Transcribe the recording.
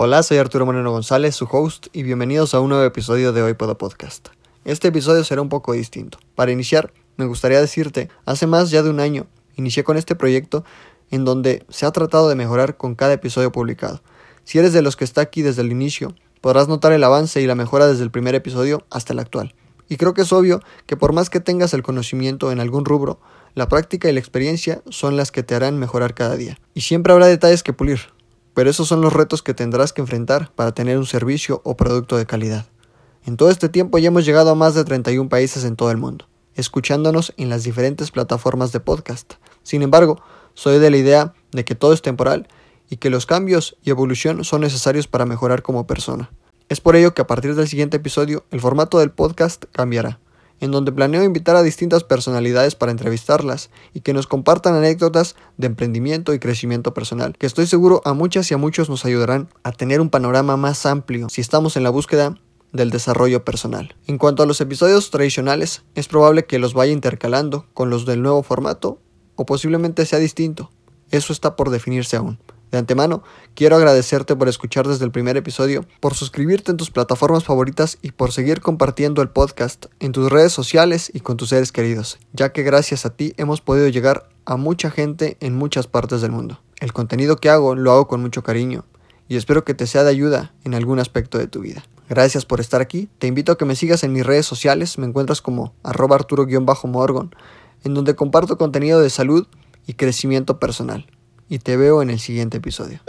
Hola, soy Arturo Moreno González, su host, y bienvenidos a un nuevo episodio de Hoy Puedo Podcast. Este episodio será un poco distinto. Para iniciar, me gustaría decirte, hace más ya de un año, inicié con este proyecto en donde se ha tratado de mejorar con cada episodio publicado. Si eres de los que está aquí desde el inicio, podrás notar el avance y la mejora desde el primer episodio hasta el actual. Y creo que es obvio que por más que tengas el conocimiento en algún rubro, la práctica y la experiencia son las que te harán mejorar cada día. Y siempre habrá detalles que pulir, pero esos son los retos que tendrás que enfrentar para tener un servicio o producto de calidad. En todo este tiempo ya hemos llegado a más de 31 países en todo el mundo, escuchándonos en las diferentes plataformas de podcast. Sin embargo, soy de la idea de que todo es temporal y que los cambios y evolución son necesarios para mejorar como persona. Es por ello que a partir del siguiente episodio el formato del podcast cambiará, en donde planeo invitar a distintas personalidades para entrevistarlas y que nos compartan anécdotas de emprendimiento y crecimiento personal, que estoy seguro a muchas y a muchos nos ayudarán a tener un panorama más amplio si estamos en la búsqueda del desarrollo personal. En cuanto a los episodios tradicionales, es probable que los vaya intercalando con los del nuevo formato o posiblemente sea distinto. Eso está por definirse aún. De antemano, quiero agradecerte por escuchar desde el primer episodio, por suscribirte en tus plataformas favoritas y por seguir compartiendo el podcast en tus redes sociales y con tus seres queridos, ya que gracias a ti hemos podido llegar a mucha gente en muchas partes del mundo. El contenido que hago lo hago con mucho cariño y espero que te sea de ayuda en algún aspecto de tu vida. Gracias por estar aquí, te invito a que me sigas en mis redes sociales, me encuentras como arroba arturo-morgon, en donde comparto contenido de salud y crecimiento personal y te veo en el siguiente episodio.